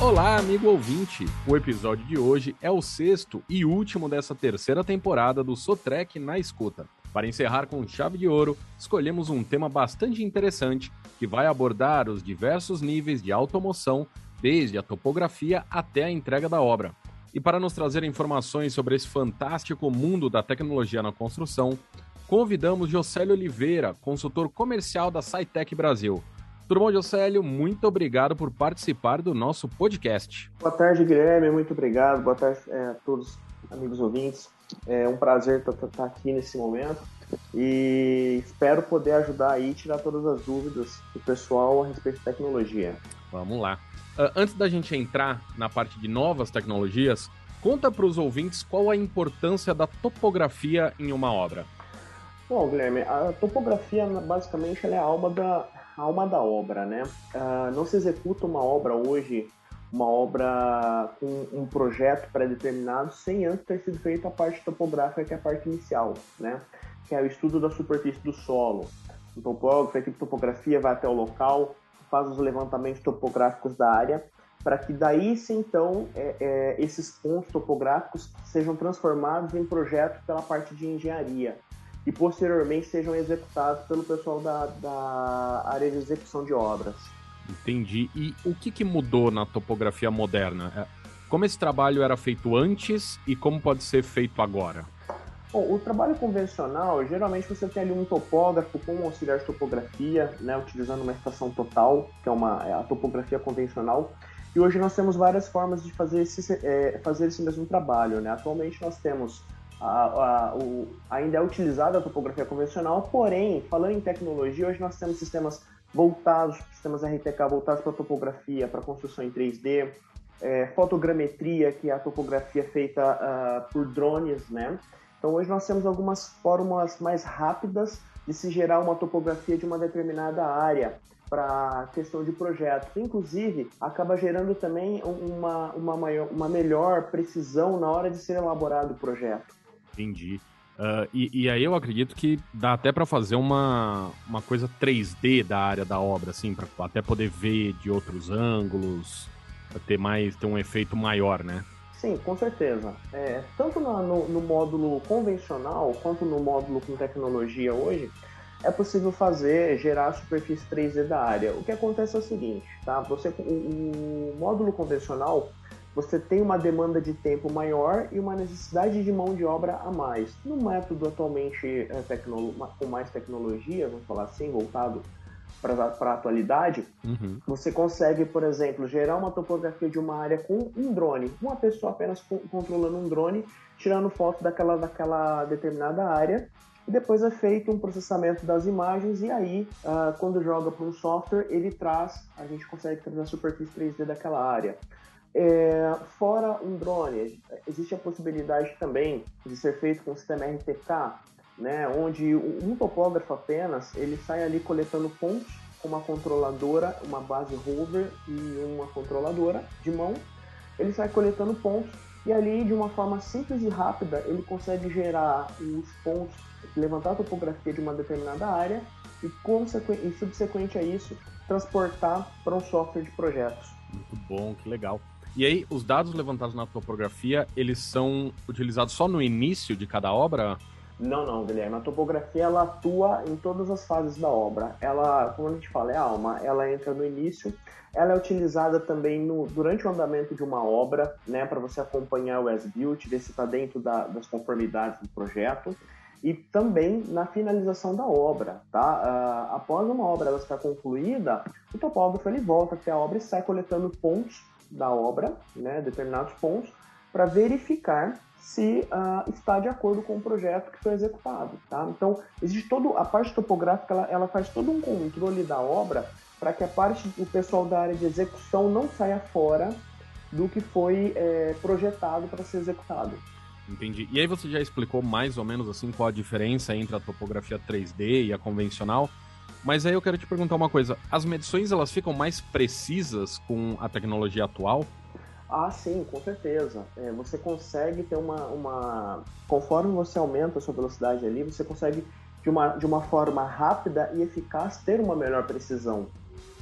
Olá, amigo ouvinte! O episódio de hoje é o sexto e último dessa terceira temporada do Sotrec na Escuta. Para encerrar com chave de ouro, escolhemos um tema bastante interessante que vai abordar os diversos níveis de automoção, desde a topografia até a entrega da obra. E para nos trazer informações sobre esse fantástico mundo da tecnologia na construção, convidamos Jocélio Oliveira, consultor comercial da SciTech Brasil. Tudo bom, Jocélio? Muito obrigado por participar do nosso podcast. Boa tarde, Guilherme. Muito obrigado. Boa tarde é, a todos, amigos ouvintes. É um prazer estar aqui nesse momento e espero poder ajudar aí tirar todas as dúvidas do pessoal a respeito de tecnologia. Vamos lá. Uh, antes da gente entrar na parte de novas tecnologias, conta para os ouvintes qual a importância da topografia em uma obra. Bom, Guilherme, a topografia basicamente é a alma da, alma da obra, né? Uh, não se executa uma obra hoje, uma obra com um projeto pré-determinado, sem antes ter sido feita a parte topográfica, que é a parte inicial, né? Que é o estudo da superfície do solo. O topógrafo, a equipe de topografia vai até o local, faz os levantamentos topográficos da área, para que daí sim, então, é, é, esses pontos topográficos sejam transformados em projetos pela parte de engenharia e posteriormente sejam executados pelo pessoal da, da área de execução de obras. Entendi. E o que, que mudou na topografia moderna? É, como esse trabalho era feito antes e como pode ser feito agora? Bom, o trabalho convencional, geralmente você tem ali um topógrafo com um auxiliar de topografia, né, utilizando uma estação total, que é uma, é a topografia convencional. E hoje nós temos várias formas de fazer esse, é, fazer esse mesmo trabalho. Né? Atualmente nós temos a, a, o, ainda é utilizada a topografia convencional, porém, falando em tecnologia, hoje nós temos sistemas voltados, sistemas RTK voltados para topografia, para construção em 3D, é, fotogrametria, que é a topografia feita uh, por drones, né? Então hoje nós temos algumas formas mais rápidas de se gerar uma topografia de uma determinada área para questão de projetos. Inclusive, acaba gerando também uma, uma, maior, uma melhor precisão na hora de ser elaborado o projeto. Entendi. Uh, e, e, aí eu acredito que dá até para fazer uma, uma coisa 3D da área da obra, assim, para até poder ver de outros ângulos, ter mais ter um efeito maior, né? Sim, com certeza. É, tanto no, no, no, módulo convencional quanto no módulo com tecnologia hoje, é possível fazer, gerar a superfície 3D da área. O que acontece é o seguinte, tá? Você, o, o módulo convencional você tem uma demanda de tempo maior e uma necessidade de mão de obra a mais. No método atualmente é, com mais tecnologia, vamos falar assim, voltado para a atualidade, uhum. você consegue, por exemplo, gerar uma topografia de uma área com um drone. Uma pessoa apenas controlando um drone, tirando foto daquela, daquela determinada área. E depois é feito um processamento das imagens e aí, uh, quando joga para um software, ele traz, a gente consegue trazer a superfície 3D daquela área. É, fora um drone, existe a possibilidade também de ser feito com o sistema RTK, né, onde um topógrafo apenas ele sai ali coletando pontos com uma controladora, uma base rover e uma controladora de mão. Ele sai coletando pontos e ali de uma forma simples e rápida ele consegue gerar os pontos, levantar a topografia de uma determinada área e, e subsequente a isso transportar para um software de projetos. Muito bom, que legal. E aí, os dados levantados na topografia, eles são utilizados só no início de cada obra? Não, não, Guilherme. A topografia ela atua em todas as fases da obra. Ela, como a gente fala, é alma. Ela entra no início. Ela é utilizada também no, durante o andamento de uma obra, né, para você acompanhar o as-built, ver se está dentro da, das conformidades do projeto. E também na finalização da obra, tá? Uh, após uma obra ela concluída, o topógrafo ele volta até a obra e sai coletando pontos da obra, né, determinados pontos, para verificar se uh, está de acordo com o projeto que foi executado. Tá? Então, existe todo a parte topográfica, ela, ela faz todo um controle da obra para que a parte o pessoal da área de execução não saia fora do que foi é, projetado para ser executado. Entendi. E aí você já explicou mais ou menos assim qual a diferença entre a topografia 3D e a convencional. Mas aí eu quero te perguntar uma coisa: as medições elas ficam mais precisas com a tecnologia atual? Ah, sim, com certeza. É, você consegue ter uma, uma. Conforme você aumenta a sua velocidade ali, você consegue, de uma, de uma forma rápida e eficaz, ter uma melhor precisão.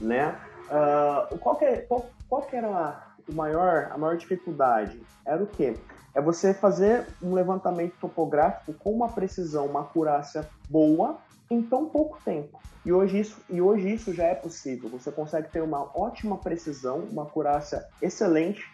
Né? Uh, qual, que, é, qual, qual que era o maior, a maior dificuldade era o quê? É você fazer um levantamento topográfico com uma precisão, uma acurácia boa em tão pouco tempo. E hoje isso, e hoje isso já é possível. Você consegue ter uma ótima precisão, uma acurácia excelente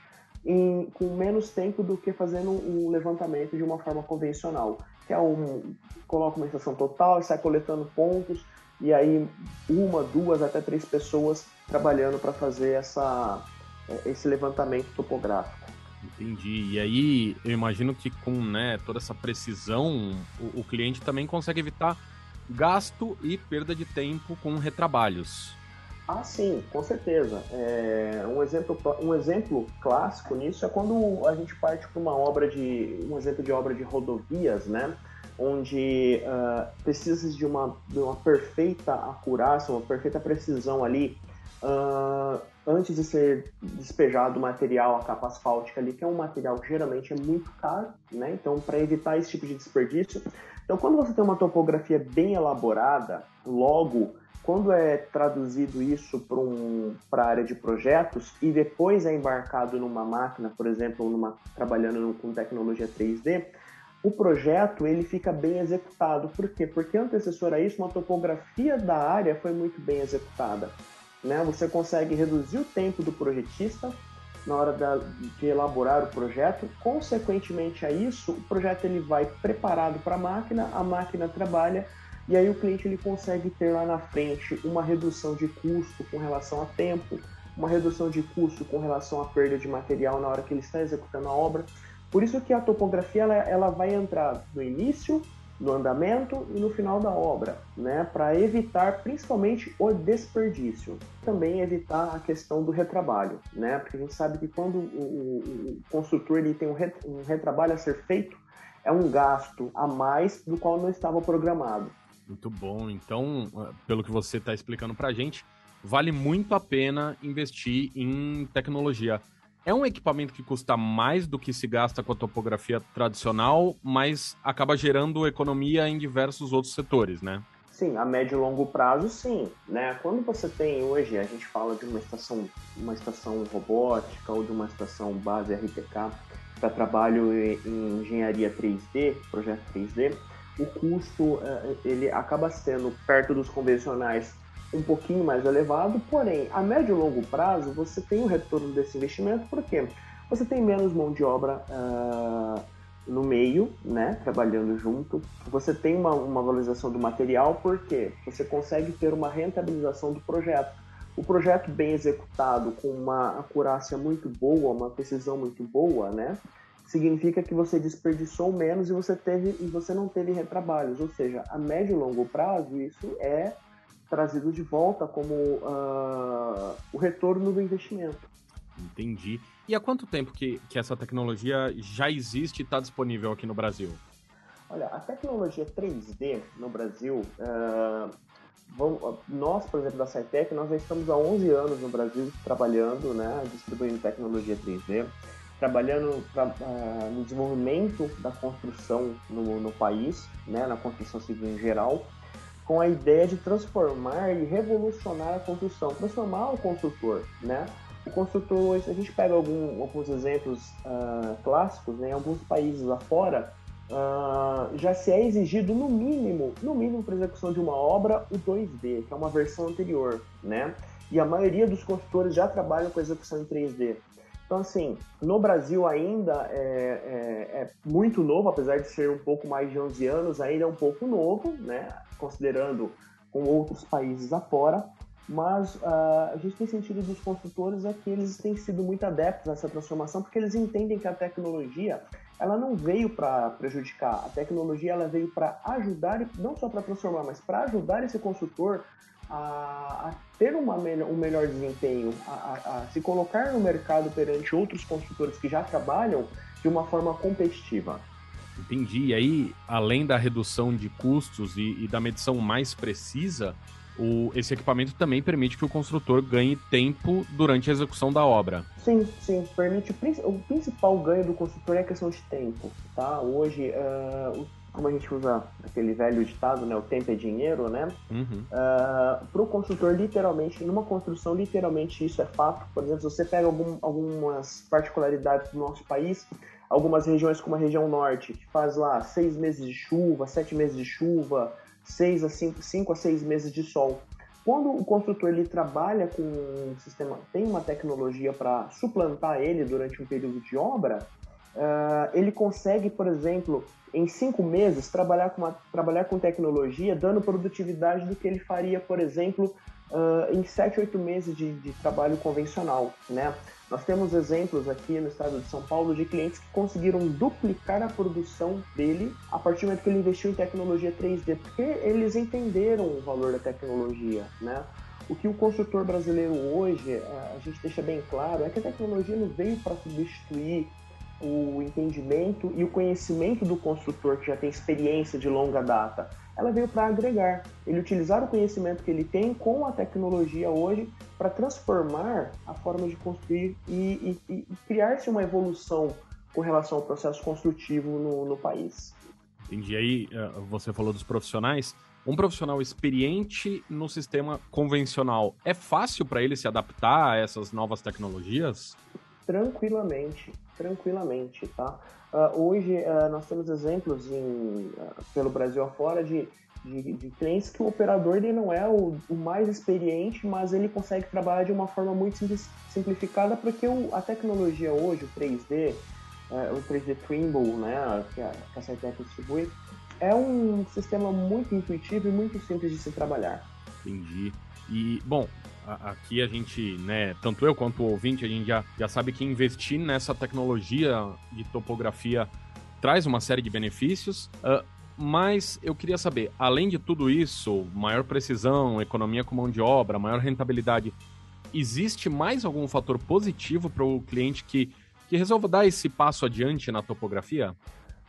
em, com menos tempo do que fazendo um levantamento de uma forma convencional, que é um coloca uma estação total sai coletando pontos e aí uma, duas, até três pessoas trabalhando para fazer essa, esse levantamento topográfico. Entendi. E aí eu imagino que com né, toda essa precisão, o, o cliente também consegue evitar gasto e perda de tempo com retrabalhos. Ah, sim, com certeza. É, um, exemplo, um exemplo clássico nisso é quando a gente parte para uma obra de. um exemplo de obra de rodovias, né? Onde uh, precisa de uma, de uma perfeita acurácia, uma perfeita precisão ali, uh, antes de ser despejado o material, a capa asfáltica ali, que é um material que geralmente é muito caro, né? Então, para evitar esse tipo de desperdício. Então, quando você tem uma topografia bem elaborada, logo quando é traduzido isso para um, a área de projetos e depois é embarcado numa máquina, por exemplo, numa, trabalhando com tecnologia 3D, o projeto ele fica bem executado. Por quê? Porque antecessor a isso, uma topografia da área foi muito bem executada. Né? Você consegue reduzir o tempo do projetista na hora da, de elaborar o projeto. Consequentemente a isso, o projeto ele vai preparado para a máquina, a máquina trabalha e aí o cliente ele consegue ter lá na frente uma redução de custo com relação a tempo, uma redução de custo com relação à perda de material na hora que ele está executando a obra. Por isso que a topografia ela, ela vai entrar no início, no andamento e no final da obra, né, para evitar principalmente o desperdício. Também evitar a questão do retrabalho, né, porque a gente sabe que quando o, o, o construtor ele tem um, um retrabalho a ser feito, é um gasto a mais do qual não estava programado. Muito bom. Então, ah, pelo que você está explicando para a gente, vale muito a pena investir em tecnologia. É um equipamento que custa mais do que se gasta com a topografia tradicional, mas acaba gerando economia em diversos outros setores, né? Sim, a médio e longo prazo, sim. Né? Quando você tem hoje, a gente fala de uma estação, uma estação robótica ou de uma estação base RTK para trabalho em engenharia 3D, projeto 3D, o custo é, ele acaba sendo perto dos convencionais um pouquinho mais elevado, porém, a médio e longo prazo você tem o retorno desse investimento, porque você tem menos mão de obra uh, no meio, né, trabalhando junto, você tem uma, uma valorização do material, porque você consegue ter uma rentabilização do projeto. O projeto bem executado, com uma acurácia muito boa, uma precisão muito boa, né, significa que você desperdiçou menos e você teve e você não teve retrabalhos, ou seja, a médio e longo prazo isso é trazido de volta como uh, o retorno do investimento. Entendi. E há quanto tempo que, que essa tecnologia já existe e está disponível aqui no Brasil? Olha, a tecnologia 3D no Brasil, uh, vamos, nós, por exemplo, da SciTech, nós já estamos há 11 anos no Brasil trabalhando, né, distribuindo tecnologia 3D trabalhando pra, uh, no desenvolvimento da construção no, no país, né, na construção civil em geral, com a ideia de transformar e revolucionar a construção, transformar o construtor, né? O construtor, a gente pega algum, alguns exemplos uh, clássicos, né, em alguns países afora, uh, já se é exigido no mínimo, no mínimo para execução de uma obra, o 2D, que é uma versão anterior, né? E a maioria dos construtores já trabalham com execução em 3D. Então, assim, no Brasil ainda é, é, é, muito novo, apesar de ser um pouco mais de 11 anos, ainda é um pouco novo, né? Considerando com outros países afora. Mas uh, a gente tem sentido dos construtores é que eles têm sido muito adeptos a essa transformação, porque eles entendem que a tecnologia ela não veio para prejudicar, a tecnologia ela veio para ajudar, não só para transformar, mas para ajudar esse construtor a, a ter uma um melhor desempenho, a, a, se colocar no mercado perante outros construtores que já trabalham de uma forma competitiva. Entendi. E aí, além da redução de custos e, e da medição mais precisa, o, esse equipamento também permite que o construtor ganhe tempo durante a execução da obra. Sim, sim, permite. O principal ganho do construtor é a questão de tempo. Tá? Hoje, uh, como a gente usa aquele velho ditado, né, o tempo é dinheiro, né? Uhum. Uh, ah, para o construtor, literalmente, numa construção, literalmente isso é fato. Por exemplo, se você pega algum, algumas particularidades do nosso país, algumas regiões como a região norte, que faz lá seis meses de chuva, sete meses de chuva, seis a cinco, cinco a seis meses de sol. Quando o construtor ele trabalha com um sistema, tem uma tecnologia para suplantar ele durante um período de obra, uh, ele consegue, por exemplo, em cinco meses, trabalhar com, uma, trabalhar com tecnologia, dando produtividade do que ele faria, por exemplo, uh, em sete, oito meses de, de trabalho convencional, né? Nós temos exemplos aqui no estado de São Paulo de clientes que conseguiram duplicar a produção dele a partir do momento que ele investiu em tecnologia 3D, porque eles entenderam o valor da tecnologia, né? O que o construtor brasileiro hoje, a gente deixa bem claro, é que a tecnologia não veio para substituir o entendimento e o conhecimento do construtor que já tem experiência de longa data. Ela veio para agregar, ele utilizar o conhecimento que ele tem com a tecnologia hoje para transformar a forma de construir e, e, e criar-se uma evolução com relação ao processo construtivo no, no país. Entendi. Aí eh, você falou dos profissionais. Um profissional experiente no sistema convencional, é fácil para ele se adaptar a essas novas tecnologias? Tranquilamente, tranquilamente, tá? Uh, hoje uh, nós temos exemplos em, uh, pelo Brasil afora de, de, de, clientes que o operador ele não é o, o, mais experiente, mas ele consegue trabalhar de uma forma muito simplificada porque o, a tecnologia hoje, o 3D, o 3D Trimble, né, que a, que a distribui, é um sistema muito intuitivo e muito simples de se trabalhar. Entendi. E, bom, aqui a gente, né, tanto eu quanto o ouvinte, a gente já, já sabe que investir nessa tecnologia de topografia traz uma série de benefícios. Uh, mas eu queria saber, além de tudo isso, maior precisão, economia com mão de obra, maior rentabilidade, existe mais algum fator positivo para o cliente que, que resolva dar esse passo adiante na topografia?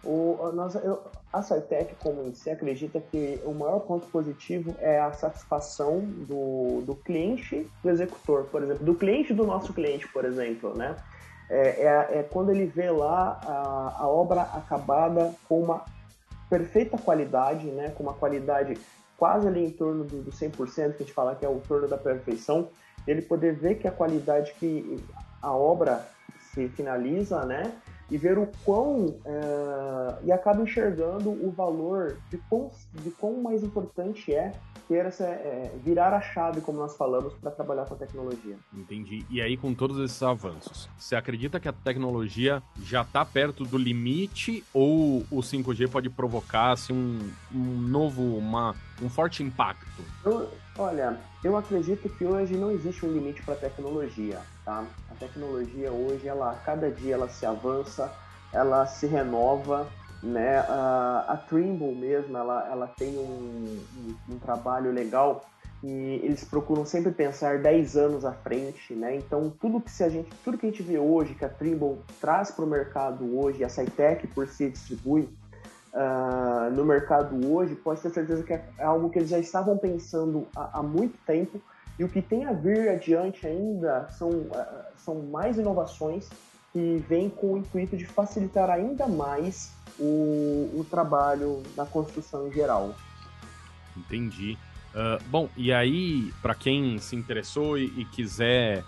O, nós, eu, a Cytec, como em si, acredita que o maior ponto positivo é a satisfação do, do cliente do executor, por exemplo, do cliente do nosso cliente, por exemplo, né? É, é, é quando ele vê lá a, a, obra acabada com uma perfeita qualidade, né? Com uma qualidade quase ali em torno do, do 100%, que a gente fala que é o torno da perfeição, ele poder ver que a qualidade que a obra se finaliza, né? E ver o quão. É, e acaba enxergando o valor de quão, de quão mais importante é ter essa. É, virar a chave, como nós falamos, para trabalhar com a tecnologia. Entendi. E aí, com todos esses avanços, você acredita que a tecnologia já está perto do limite ou o 5G pode provocar assim, um, um novo, uma, um forte impacto? Eu, olha, eu acredito que hoje não existe um limite para a tecnologia, tá? A tecnologia hoje, ela, cada dia ela se avança, ela se renova, né? A, a Trimble mesmo, ela, ela tem um, um, um trabalho legal e eles procuram sempre pensar 10 anos à frente, né? Então tudo que se a gente, tudo que a gente vê hoje que a Trimble traz para o mercado hoje, a Cytec por si distribui, uh, no mercado hoje, pode ter certeza que é algo que eles já estavam pensando há, há muito tempo. E o que tem a vir adiante ainda são, uh, são mais inovações que vêm com o intuito de facilitar ainda mais o, o trabalho da construção em geral. Entendi. Uh, bom, e aí, para quem se interessou e, e quiser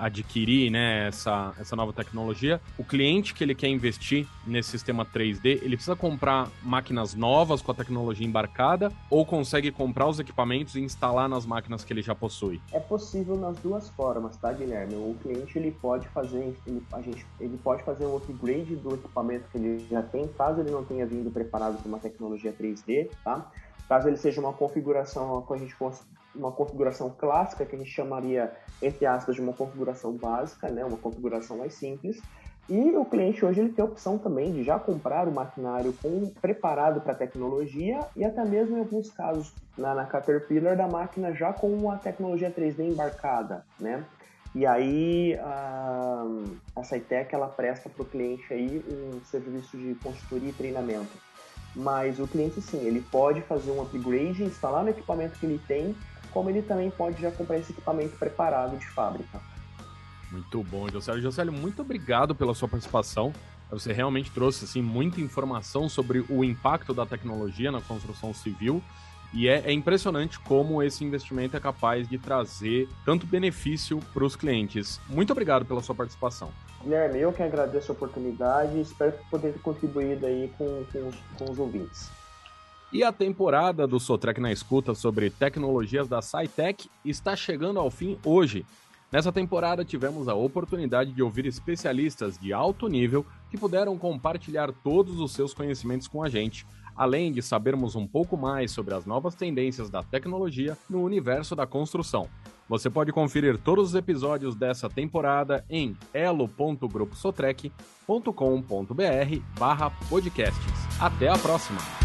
adquirir né, essa, essa nova tecnologia, o cliente que ele quer investir nesse sistema 3D, ele precisa comprar máquinas novas com a tecnologia embarcada ou consegue comprar os equipamentos e instalar nas máquinas que ele já possui? É possível nas duas formas, tá, Guilherme? O cliente ele pode fazer, ele, a gente, ele pode fazer um upgrade do equipamento que ele já tem, caso ele não tenha vindo preparado com uma tecnologia 3D, tá? Caso ele seja uma configuração, a gente uma configuração clássica, que a gente chamaria, entre aspas, de uma configuração básica, né, uma configuração mais simples. E o cliente hoje ele tem a opção também de já comprar o maquinário com, preparado para a tecnologia e até mesmo em alguns casos na, na Caterpillar da máquina já com a tecnologia 3D embarcada, né? E aí a, a Cytec ela presta para o cliente aí um serviço de consultoria e treinamento. Mas o cliente sim, ele pode fazer um upgrade, instalar no equipamento que ele tem como ele também pode já comprar esse equipamento preparado de fábrica. Muito bom, Josélio. Josélio, muito obrigado pela sua participação. Você realmente trouxe assim muita informação sobre o impacto da tecnologia na construção civil e é, é, impressionante como esse investimento é capaz de trazer tanto benefício para os clientes. Muito obrigado pela sua participação. Guilherme, eu que agradeço a oportunidade e espero poder ter contribuído aí com, com, os, com os ouvintes. E a temporada do Sotrec na Escuta sobre tecnologias da SciTech está chegando ao fim hoje. Nessa temporada tivemos a oportunidade de ouvir especialistas de alto nível que puderam compartilhar todos os seus conhecimentos com a gente, além de sabermos um pouco mais sobre as novas tendências da tecnologia no universo da construção. Você pode conferir todos os episódios dessa temporada em elo.gruposotrec.com.br/podcasts. Até a próxima!